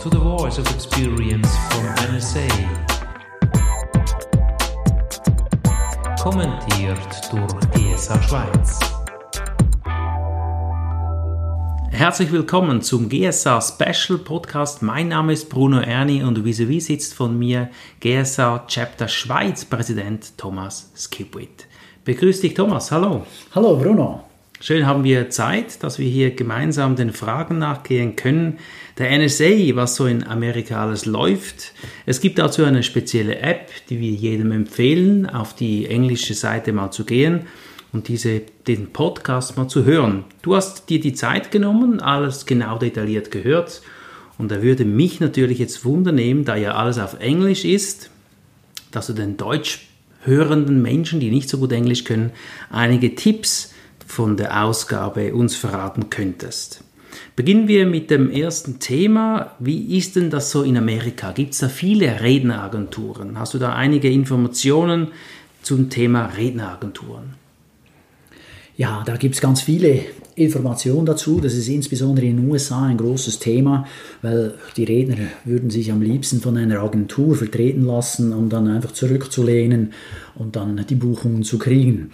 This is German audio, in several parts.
to the voice of experience from NSA. Kommentiert durch GSA Schweiz. Herzlich willkommen zum GSA Special Podcast. Mein Name ist Bruno Erni und vis-à-vis sitzt von mir GSA Chapter Schweiz Präsident Thomas Skipwith. Begrüß dich, Thomas. Hallo. Hallo, Bruno. Schön haben wir Zeit, dass wir hier gemeinsam den Fragen nachgehen können. Der NSA, was so in Amerika alles läuft. Es gibt dazu eine spezielle App, die wir jedem empfehlen, auf die englische Seite mal zu gehen und diese, den Podcast mal zu hören. Du hast dir die Zeit genommen, alles genau detailliert gehört. Und da würde mich natürlich jetzt wundernehmen, da ja alles auf Englisch ist, dass du den deutsch hörenden Menschen, die nicht so gut Englisch können, einige Tipps von der Ausgabe uns verraten könntest. Beginnen wir mit dem ersten Thema. Wie ist denn das so in Amerika? Gibt es da viele Redneragenturen? Hast du da einige Informationen zum Thema Redneragenturen? Ja, da gibt es ganz viele Informationen dazu. Das ist insbesondere in den USA ein großes Thema, weil die Redner würden sich am liebsten von einer Agentur vertreten lassen, um dann einfach zurückzulehnen und dann die Buchungen zu kriegen.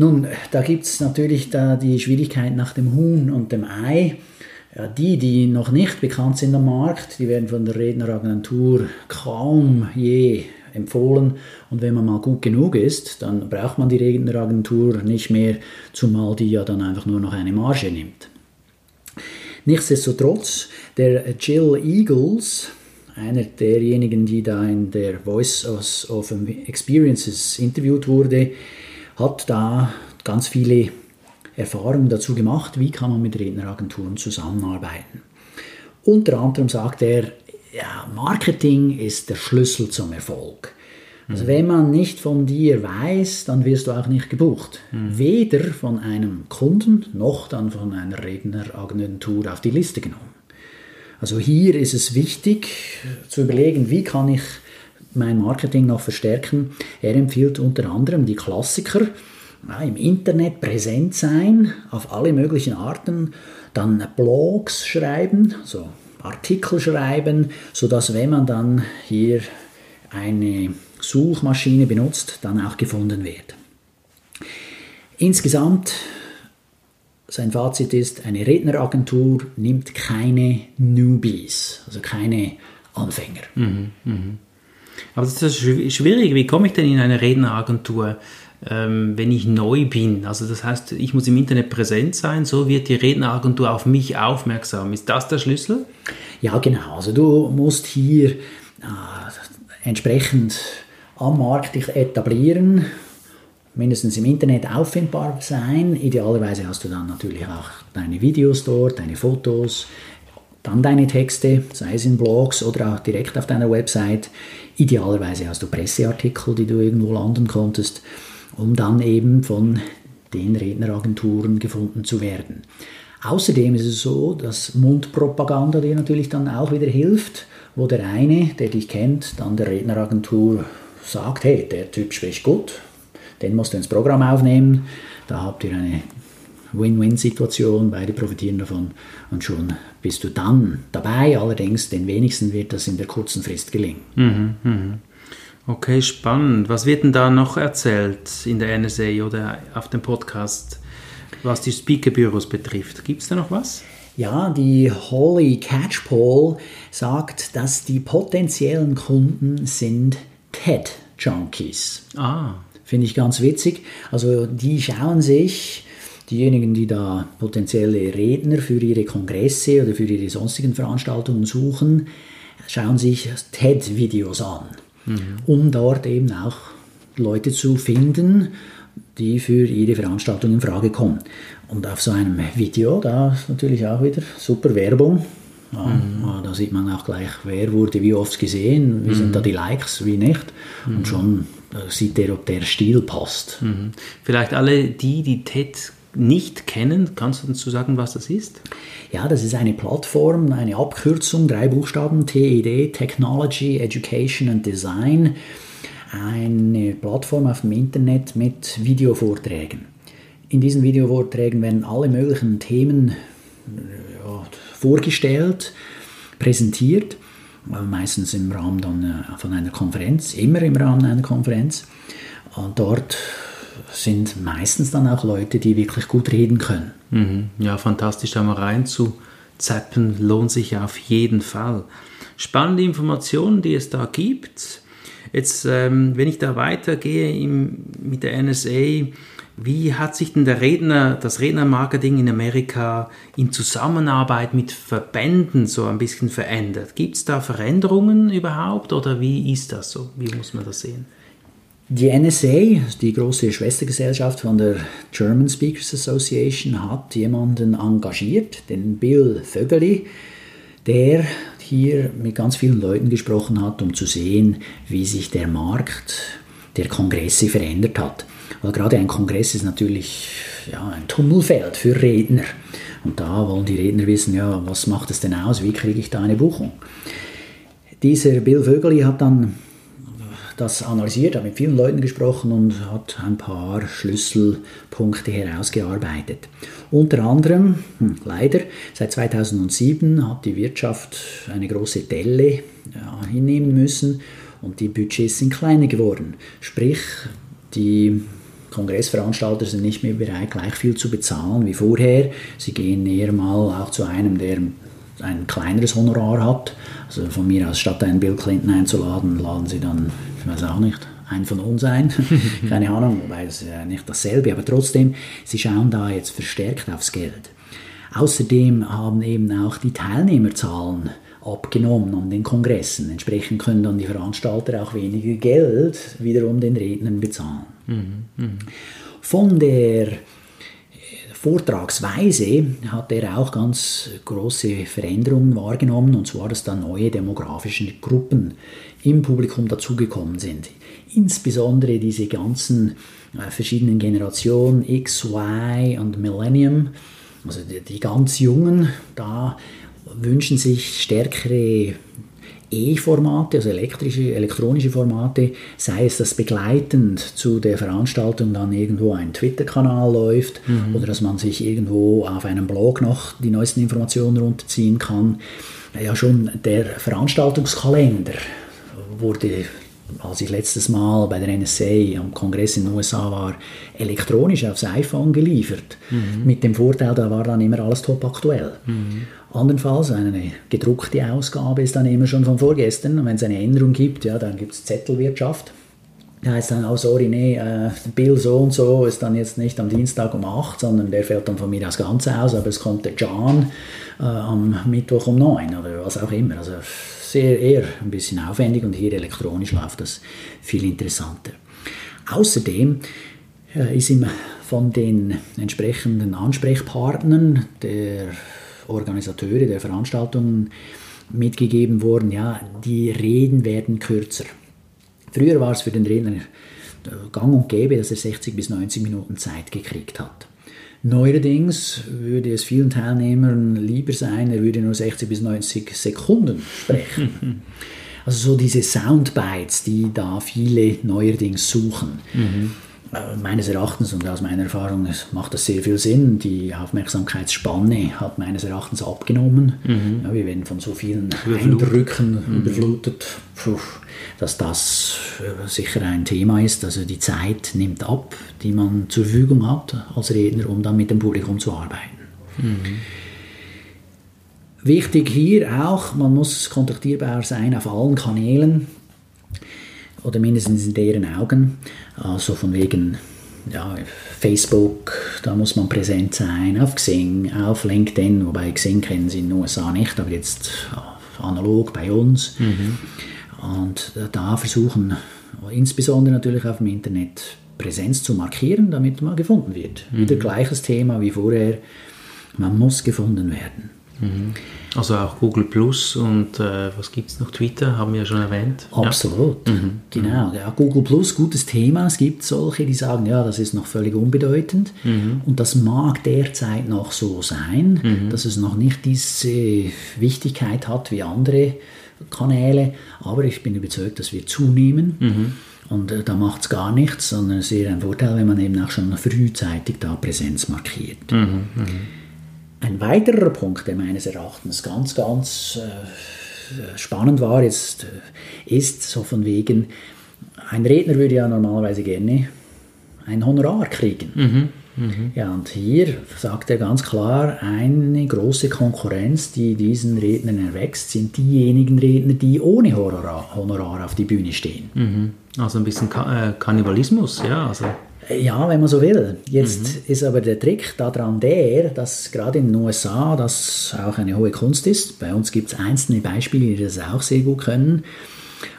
Nun, da gibt es natürlich da die Schwierigkeit nach dem Huhn und dem Ei. Ja, die, die noch nicht bekannt sind am Markt, die werden von der Redneragentur kaum je empfohlen. Und wenn man mal gut genug ist, dann braucht man die Redneragentur nicht mehr, zumal die ja dann einfach nur noch eine Marge nimmt. Nichtsdestotrotz, der Jill Eagles, einer derjenigen, die da in der Voice of Experiences interviewt wurde, hat da ganz viele Erfahrungen dazu gemacht, wie kann man mit Redneragenturen zusammenarbeiten. Unter anderem sagt er, ja, Marketing ist der Schlüssel zum Erfolg. Also mhm. wenn man nicht von dir weiß, dann wirst du auch nicht gebucht. Mhm. Weder von einem Kunden noch dann von einer Redneragentur auf die Liste genommen. Also hier ist es wichtig zu überlegen, wie kann ich mein Marketing noch verstärken. Er empfiehlt unter anderem die Klassiker, ja, im Internet präsent sein, auf alle möglichen Arten, dann Blogs schreiben, so Artikel schreiben, sodass wenn man dann hier eine Suchmaschine benutzt, dann auch gefunden wird. Insgesamt, sein Fazit ist, eine Redneragentur nimmt keine Newbies, also keine Anfänger. Mhm, mh. Aber das ist schwierig. Wie komme ich denn in eine Redneragentur, ähm, wenn ich neu bin? Also das heißt, ich muss im Internet präsent sein, so wird die Redneragentur auf mich aufmerksam. Ist das der Schlüssel? Ja, genau. Also du musst hier äh, entsprechend am Markt dich etablieren, mindestens im Internet auffindbar sein. Idealerweise hast du dann natürlich auch deine Videos dort, deine Fotos, dann deine Texte, sei es in Blogs oder auch direkt auf deiner Website. Idealerweise hast du Presseartikel, die du irgendwo landen konntest, um dann eben von den Redneragenturen gefunden zu werden. Außerdem ist es so, dass Mundpropaganda dir natürlich dann auch wieder hilft, wo der eine, der dich kennt, dann der Redneragentur sagt, hey, der Typ spricht gut, den musst du ins Programm aufnehmen, da habt ihr eine Win-Win-Situation, beide profitieren davon und schon bist du dann dabei. Allerdings, den wenigsten wird das in der kurzen Frist gelingen. Mhm, mh. Okay, spannend. Was wird denn da noch erzählt in der NSA oder auf dem Podcast, was die Speakerbüros betrifft? Gibt es da noch was? Ja, die Holly Catchpole sagt, dass die potenziellen Kunden sind TED-Junkies. Ah. Finde ich ganz witzig. Also die schauen sich diejenigen, die da potenzielle Redner für ihre Kongresse oder für ihre sonstigen Veranstaltungen suchen, schauen sich TED-Videos an, mhm. um dort eben auch Leute zu finden, die für ihre Veranstaltung in Frage kommen. Und auf so einem Video, da ist natürlich auch wieder super Werbung. Ja, mhm. Da sieht man auch gleich, wer wurde wie oft gesehen, wie mhm. sind da die Likes, wie nicht. Und mhm. schon äh, sieht er, ob der Stil passt. Mhm. Vielleicht alle die, die TED nicht kennen, kannst du dazu sagen, was das ist? Ja, das ist eine Plattform, eine Abkürzung, drei Buchstaben, TED, Technology, Education and Design. Eine Plattform auf dem Internet mit Videovorträgen. In diesen Videovorträgen werden alle möglichen Themen ja, vorgestellt präsentiert, meistens im Rahmen dann von einer Konferenz, immer im Rahmen einer Konferenz. Und dort sind meistens dann auch Leute, die wirklich gut reden können. Mhm. Ja, fantastisch, da mal reinzuzappen, lohnt sich auf jeden Fall. Spannende Informationen, die es da gibt. Jetzt, ähm, wenn ich da weitergehe im, mit der NSA, wie hat sich denn der Redner, das Rednermarketing in Amerika in Zusammenarbeit mit Verbänden so ein bisschen verändert? Gibt es da Veränderungen überhaupt oder wie ist das so? Wie muss man das sehen? Die NSA, die große Schwestergesellschaft von der German Speakers Association, hat jemanden engagiert, den Bill Vögeli, der hier mit ganz vielen Leuten gesprochen hat, um zu sehen, wie sich der Markt der Kongresse verändert hat. Weil gerade ein Kongress ist natürlich ja, ein Tummelfeld für Redner. Und da wollen die Redner wissen, ja, was macht es denn aus, wie kriege ich da eine Buchung? Dieser Bill Vögeli hat dann das analysiert, hat mit vielen Leuten gesprochen und hat ein paar Schlüsselpunkte herausgearbeitet. Unter anderem, hm, leider, seit 2007 hat die Wirtschaft eine große Delle ja, hinnehmen müssen und die Budgets sind kleiner geworden. Sprich, die Kongressveranstalter sind nicht mehr bereit, gleich viel zu bezahlen wie vorher. Sie gehen eher mal auch zu einem, der ein kleineres Honorar hat. Also von mir aus, statt einen Bill Clinton einzuladen, laden sie dann ich weiß auch nicht, ein von uns ein. Keine Ahnung, wobei ist ja nicht dasselbe, aber trotzdem, sie schauen da jetzt verstärkt aufs Geld. Außerdem haben eben auch die Teilnehmerzahlen abgenommen an den Kongressen. Entsprechend können dann die Veranstalter auch weniger Geld wiederum den Rednern bezahlen. Mhm, mh. Von der Vortragsweise hat er auch ganz große Veränderungen wahrgenommen, und zwar, dass da neue demografische Gruppen im Publikum dazugekommen sind. Insbesondere diese ganzen äh, verschiedenen Generationen X, Y und Millennium, also die, die ganz Jungen, da wünschen sich stärkere E-Formate, also elektrische, elektronische Formate, sei es, dass begleitend zu der Veranstaltung dann irgendwo ein Twitter-Kanal läuft mhm. oder dass man sich irgendwo auf einem Blog noch die neuesten Informationen runterziehen kann. Ja, schon der Veranstaltungskalender wurde, als ich letztes Mal bei der NSA am Kongress in den USA war, elektronisch aufs iPhone geliefert. Mhm. Mit dem Vorteil, da war dann immer alles top aktuell. Mhm. Andernfalls, eine gedruckte Ausgabe ist dann immer schon von vorgestern. Und wenn es eine Änderung gibt, ja, dann gibt es Zettelwirtschaft. Da heißt dann, oh sorry, nee, äh, Bill so und so ist dann jetzt nicht am Dienstag um 8, sondern der fällt dann von mir aus ganz aus, aber es kommt der John äh, am Mittwoch um 9 oder was auch immer. Also sehr eher ein bisschen aufwendig und hier elektronisch läuft das viel interessanter. Außerdem äh, ist ihm von den entsprechenden Ansprechpartnern der Organisateure der Veranstaltungen mitgegeben worden, ja, die Reden werden kürzer. Früher war es für den Redner gang und gäbe, dass er 60 bis 90 Minuten Zeit gekriegt hat. Neuerdings würde es vielen Teilnehmern lieber sein, er würde nur 60 bis 90 Sekunden sprechen. also so diese Soundbites, die da viele neuerdings suchen. Mhm. Äh, meines Erachtens und aus meiner Erfahrung macht das sehr viel Sinn. Die Aufmerksamkeitsspanne hat meines Erachtens abgenommen. Mhm. Ja, wir werden von so vielen Eindrücken mhm. überflutet, dass das äh, sicher ein Thema ist. Also die Zeit nimmt ab, die man zur Verfügung hat als Redner, um dann mit dem Publikum zu arbeiten. Mhm. Wichtig hier auch, man muss kontaktierbar sein auf allen Kanälen oder mindestens in deren Augen. Also von wegen ja, Facebook, da muss man präsent sein, auf Xing, auf LinkedIn, wobei Xing kennen sie in den USA nicht, aber jetzt analog bei uns. Mhm. Und da versuchen, insbesondere natürlich auf dem Internet, Präsenz zu markieren, damit man gefunden wird. Mhm. Wieder gleiches Thema wie vorher, man muss gefunden werden. Mhm. Also auch Google Plus und äh, was gibt es noch? Twitter haben wir ja schon erwähnt. Absolut, ja. mhm. genau. Ja, Google Plus, gutes Thema. Es gibt solche, die sagen, ja, das ist noch völlig unbedeutend. Mhm. Und das mag derzeit noch so sein, mhm. dass es noch nicht diese Wichtigkeit hat wie andere Kanäle. Aber ich bin überzeugt, dass wir zunehmen. Mhm. Und äh, da macht es gar nichts, sondern es ist eher ein Vorteil, wenn man eben auch schon frühzeitig da Präsenz markiert. Mhm. Ein weiterer Punkt, der meines Erachtens ganz, ganz äh, spannend war, jetzt, äh, ist so von wegen, ein Redner würde ja normalerweise gerne ein Honorar kriegen. Mhm. Mhm. Ja, und hier sagt er ganz klar, eine große Konkurrenz, die diesen Rednern erwächst, sind diejenigen Redner, die ohne Honorar, Honorar auf die Bühne stehen. Mhm. Also ein bisschen Ka äh, Kannibalismus, ja. Also. Ja, wenn man so will. Jetzt mhm. ist aber der Trick daran der, dass gerade in den USA das auch eine hohe Kunst ist. Bei uns gibt es einzelne Beispiele, die das auch sehr gut können.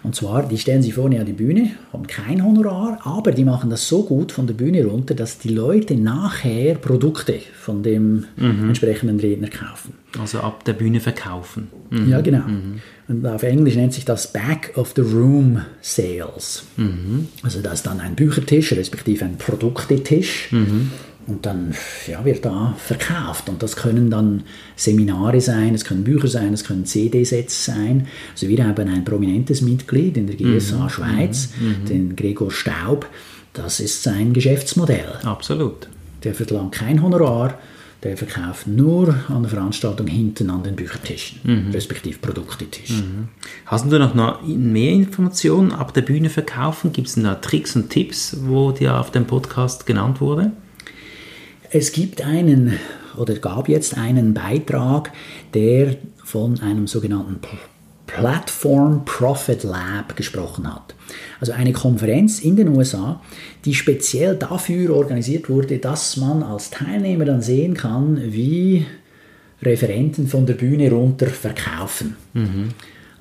Und zwar, die stellen sich vorne an die Bühne, haben kein Honorar, aber die machen das so gut von der Bühne runter, dass die Leute nachher Produkte von dem mhm. entsprechenden Redner kaufen. Also ab der Bühne verkaufen. Mhm. Ja, genau. Mhm. Und auf Englisch nennt sich das Back of the Room Sales. Mhm. Also das ist dann ein Büchertisch, respektive ein Produktetisch. Mhm. Und dann ja, wird da verkauft. Und das können dann Seminare sein, es können Bücher sein, es können CD-Sets sein. Also wir haben ein prominentes Mitglied in der GSA mhm. Schweiz, mhm. mhm. den Gregor Staub. Das ist sein Geschäftsmodell. Absolut. Der verlangt kein Honorar, der verkauft nur an der Veranstaltung hinten an den Büchertischen, mhm. respektive Produktetischen. Mhm. Hast du noch mehr Informationen ab der Bühne verkaufen? Gibt es da Tricks und Tipps, wo dir auf dem Podcast genannt wurde? Es gibt einen oder gab jetzt einen Beitrag, der von einem sogenannten Platform Profit Lab gesprochen hat. Also eine Konferenz in den USA, die speziell dafür organisiert wurde, dass man als Teilnehmer dann sehen kann, wie Referenten von der Bühne runter verkaufen. Mhm.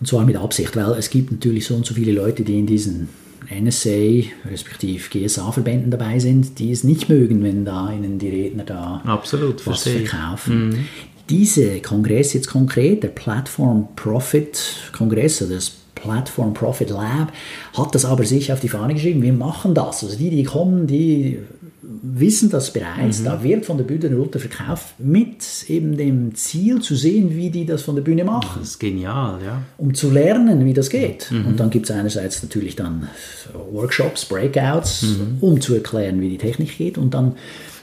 Und zwar mit Absicht, weil es gibt natürlich so und so viele Leute, die in diesen NSA, respektive GSA-Verbänden dabei sind, die es nicht mögen, wenn da ihnen die Redner da Absolut, was verkaufen. Mhm. Diese Kongress jetzt konkret, der Platform Profit Kongress, oder das Platform Profit Lab, hat das aber sich auf die Fahne geschrieben, wir machen das. Also die, die kommen, die wissen das bereits, mhm. da wird von der Bühne runter verkauft, mit eben dem Ziel zu sehen, wie die das von der Bühne machen. Das ist genial, ja. Um zu lernen, wie das geht. Mhm. Und dann gibt es einerseits natürlich dann Workshops, Breakouts, mhm. um zu erklären, wie die Technik geht. Und dann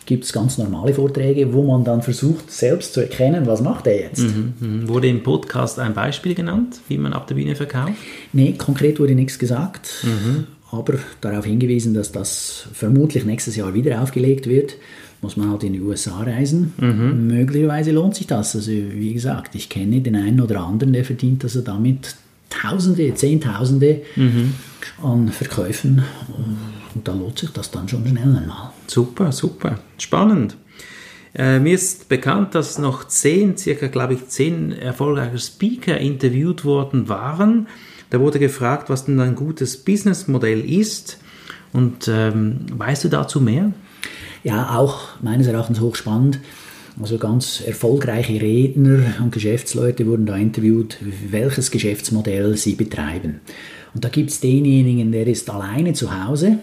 gibt es ganz normale Vorträge, wo man dann versucht, selbst zu erkennen, was macht er jetzt. Mhm, mhm. Wurde im Podcast ein Beispiel genannt, wie man ab der Bühne verkauft? Nee, konkret wurde nichts gesagt. Mhm aber darauf hingewiesen, dass das vermutlich nächstes Jahr wieder aufgelegt wird, muss man halt in die USA reisen. Mhm. Möglicherweise lohnt sich das. Also wie gesagt, ich kenne den einen oder anderen, der verdient also damit Tausende, Zehntausende mhm. an Verkäufen und da lohnt sich das dann schon schnell einmal. Super, super, spannend. Äh, mir ist bekannt, dass noch zehn, circa glaube ich zehn erfolgreiche Speaker interviewt worden waren da wurde gefragt, was denn ein gutes Businessmodell ist. Und ähm, weißt du dazu mehr? Ja, auch meines Erachtens hochspannend. Also ganz erfolgreiche Redner und Geschäftsleute wurden da interviewt, welches Geschäftsmodell sie betreiben. Und da gibt es denjenigen, der ist alleine zu Hause,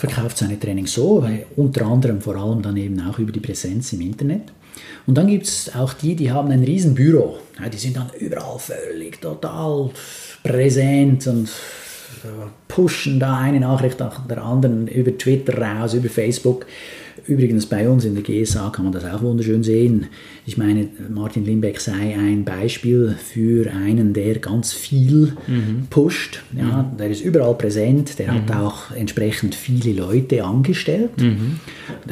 verkauft seine Trainings so, unter anderem vor allem dann eben auch über die Präsenz im Internet. Und dann gibt es auch die, die haben ein Riesenbüro. Ja, die sind dann überall völlig total präsent und pushen da eine Nachricht nach der anderen über Twitter raus, über Facebook. Übrigens bei uns in der GSA kann man das auch wunderschön sehen. Ich meine, Martin Limbeck sei ein Beispiel für einen, der ganz viel mhm. pusht. Ja, mhm. Der ist überall präsent, der mhm. hat auch entsprechend viele Leute angestellt. Mhm.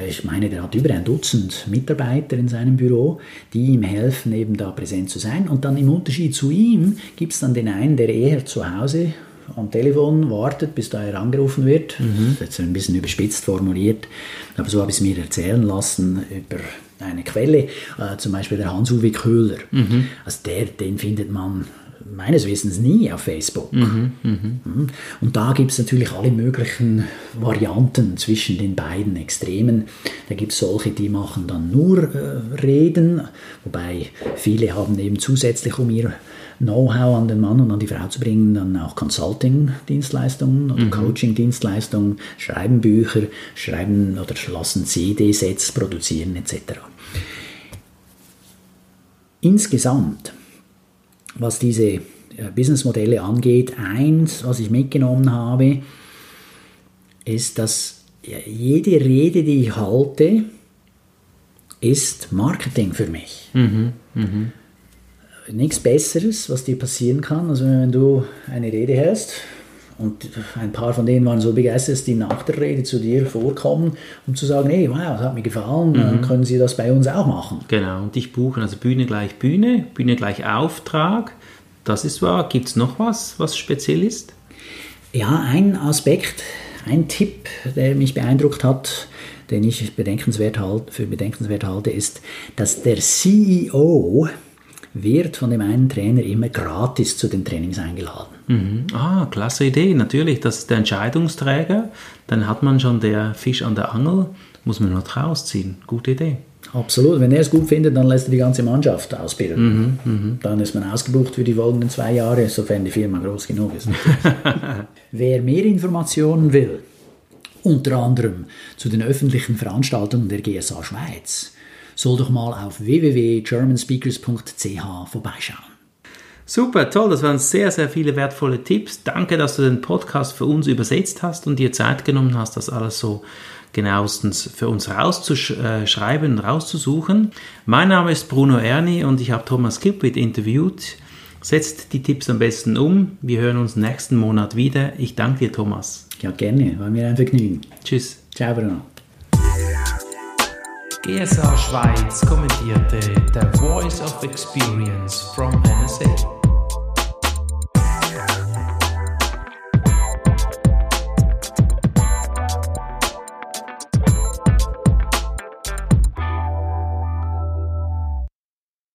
Ich meine, der hat über ein Dutzend Mitarbeiter in seinem Büro, die ihm helfen, eben da präsent zu sein. Und dann im Unterschied zu ihm gibt es dann den einen, der eher zu Hause am Telefon wartet, bis da er angerufen wird. Mhm. Das ist ein bisschen überspitzt formuliert, aber so habe ich es mir erzählen lassen über eine Quelle, äh, zum Beispiel der Hans-Uwe Köhler. Mhm. Also der, den findet man meines Wissens nie auf Facebook. Mhm, mh. Mhm. Und da gibt es natürlich alle möglichen Varianten zwischen den beiden Extremen. Da gibt es solche, die machen dann nur äh, Reden, wobei viele haben eben zusätzlich um ihr Know-how an den Mann und an die Frau zu bringen, dann auch Consulting-Dienstleistungen oder mhm. Coaching-Dienstleistungen, schreiben Bücher, schreiben oder lassen CD-Sets produzieren etc. Insgesamt, was diese äh, Businessmodelle angeht, eins, was ich mitgenommen habe, ist, dass jede Rede, die ich halte, ist Marketing für mich. Mhm, mh. Nichts Besseres, was dir passieren kann, als wenn du eine Rede hältst und ein paar von denen waren so begeistert, dass die nach der Rede zu dir vorkommen, um zu sagen, hey, wow, das hat mir gefallen, mhm. können Sie das bei uns auch machen. Genau, und dich buchen, also Bühne gleich Bühne, Bühne gleich Auftrag, das ist wahr. Gibt es noch was, was speziell ist? Ja, ein Aspekt, ein Tipp, der mich beeindruckt hat, den ich bedenkenswert halt, für bedenkenswert halte, ist, dass der CEO wird von dem einen Trainer immer gratis zu den Trainings eingeladen. Mhm. Ah, klasse Idee. Natürlich, das ist der Entscheidungsträger. Dann hat man schon der Fisch an der Angel, muss man nur rausziehen. Gute Idee. Absolut. Wenn er es gut findet, dann lässt er die ganze Mannschaft ausbilden. Mhm, mh. Dann ist man ausgebucht für die folgenden zwei Jahre, sofern die Firma groß genug ist. Wer mehr Informationen will, unter anderem zu den öffentlichen Veranstaltungen der GSA Schweiz, soll doch mal auf www.germanspeakers.ch vorbeischauen. Super, toll, das waren sehr, sehr viele wertvolle Tipps. Danke, dass du den Podcast für uns übersetzt hast und dir Zeit genommen hast, das alles so genauestens für uns rauszuschreiben, rauszusuchen. Mein Name ist Bruno Erni und ich habe Thomas Kipwit interviewt. Setzt die Tipps am besten um. Wir hören uns nächsten Monat wieder. Ich danke dir, Thomas. Ja, gerne. War mir ein Vergnügen. Tschüss. Ciao, Bruno. GSA Schweiz kommentierte The Voice of Experience from NSA.